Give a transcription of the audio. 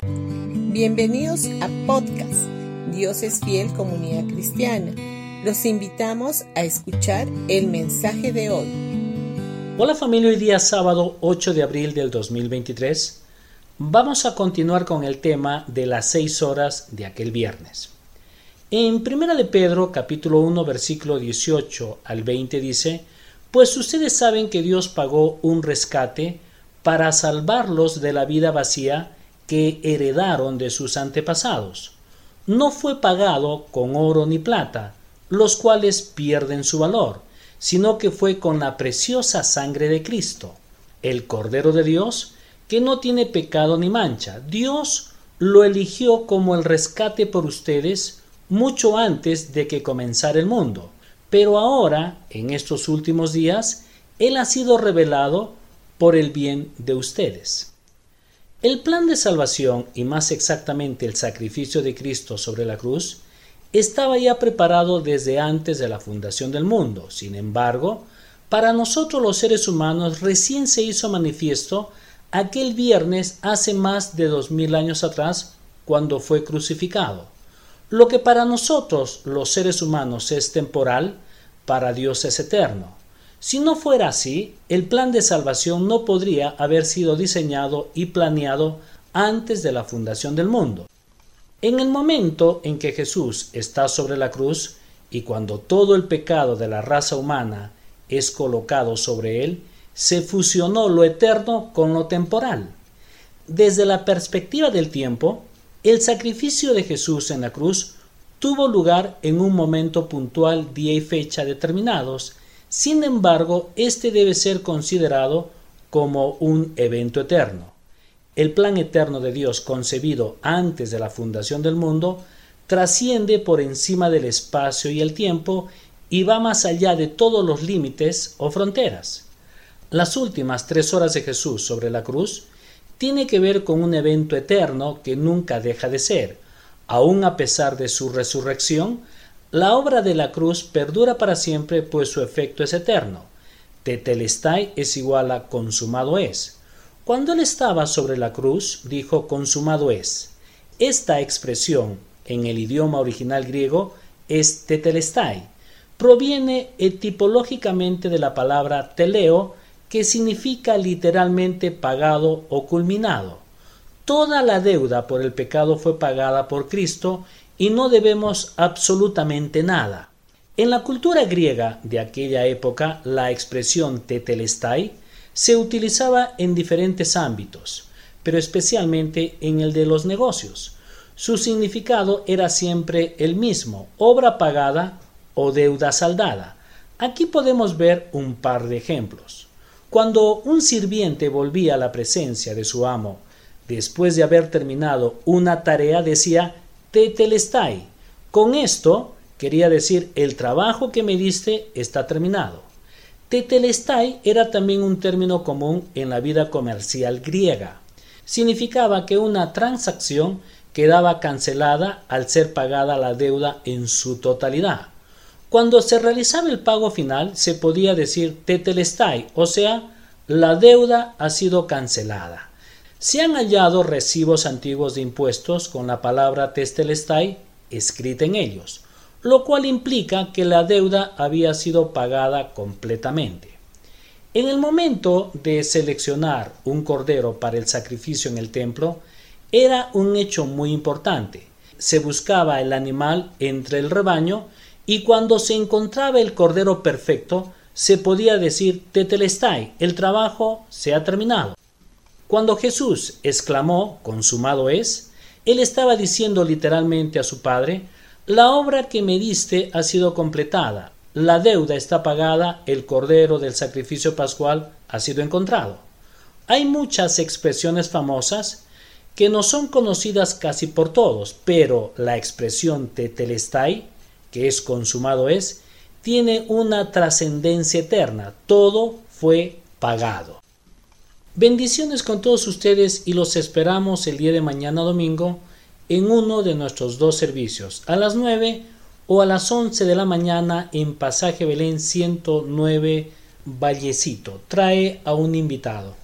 Bienvenidos a podcast Dios es fiel comunidad cristiana. Los invitamos a escuchar el mensaje de hoy. Hola familia, hoy día sábado 8 de abril del 2023 vamos a continuar con el tema de las seis horas de aquel viernes. En Primera de Pedro capítulo 1 versículo 18 al 20 dice, pues ustedes saben que Dios pagó un rescate para salvarlos de la vida vacía que heredaron de sus antepasados. No fue pagado con oro ni plata, los cuales pierden su valor, sino que fue con la preciosa sangre de Cristo, el Cordero de Dios, que no tiene pecado ni mancha. Dios lo eligió como el rescate por ustedes mucho antes de que comenzara el mundo. Pero ahora, en estos últimos días, Él ha sido revelado por el bien de ustedes. El plan de salvación, y más exactamente el sacrificio de Cristo sobre la cruz, estaba ya preparado desde antes de la fundación del mundo. Sin embargo, para nosotros los seres humanos recién se hizo manifiesto aquel viernes hace más de dos mil años atrás, cuando fue crucificado. Lo que para nosotros los seres humanos es temporal, para Dios es eterno. Si no fuera así, el plan de salvación no podría haber sido diseñado y planeado antes de la fundación del mundo. En el momento en que Jesús está sobre la cruz y cuando todo el pecado de la raza humana es colocado sobre él, se fusionó lo eterno con lo temporal. Desde la perspectiva del tiempo, el sacrificio de Jesús en la cruz tuvo lugar en un momento puntual, día y fecha determinados, sin embargo, este debe ser considerado como un evento eterno. El plan eterno de Dios concebido antes de la fundación del mundo trasciende por encima del espacio y el tiempo y va más allá de todos los límites o fronteras. Las últimas tres horas de Jesús sobre la cruz tiene que ver con un evento eterno que nunca deja de ser. Aun a pesar de su resurrección, la obra de la cruz perdura para siempre, pues su efecto es eterno. Tetelestai es igual a consumado es. Cuando él estaba sobre la cruz, dijo consumado es. Esta expresión en el idioma original griego es tetelestai. Proviene etipológicamente de la palabra teleo, que significa literalmente pagado o culminado. Toda la deuda por el pecado fue pagada por Cristo y no debemos absolutamente nada. En la cultura griega de aquella época, la expresión tetelestai se utilizaba en diferentes ámbitos, pero especialmente en el de los negocios. Su significado era siempre el mismo, obra pagada o deuda saldada. Aquí podemos ver un par de ejemplos. Cuando un sirviente volvía a la presencia de su amo después de haber terminado una tarea, decía tetelestai. Con esto quería decir el trabajo que me diste está terminado. Tetelestai era también un término común en la vida comercial griega. Significaba que una transacción quedaba cancelada al ser pagada la deuda en su totalidad. Cuando se realizaba el pago final se podía decir tetelestai, o sea, la deuda ha sido cancelada. Se han hallado recibos antiguos de impuestos con la palabra testelestai escrita en ellos, lo cual implica que la deuda había sido pagada completamente. En el momento de seleccionar un cordero para el sacrificio en el templo, era un hecho muy importante. Se buscaba el animal entre el rebaño y cuando se encontraba el cordero perfecto, se podía decir tetelestai, el trabajo se ha terminado. Cuando Jesús exclamó, consumado es, él estaba diciendo literalmente a su Padre, la obra que me diste ha sido completada, la deuda está pagada, el cordero del sacrificio pascual ha sido encontrado. Hay muchas expresiones famosas que no son conocidas casi por todos, pero la expresión tetelestai, que es consumado es, tiene una trascendencia eterna, todo fue pagado. Bendiciones con todos ustedes y los esperamos el día de mañana domingo en uno de nuestros dos servicios, a las 9 o a las 11 de la mañana en Pasaje Belén 109 Vallecito. Trae a un invitado.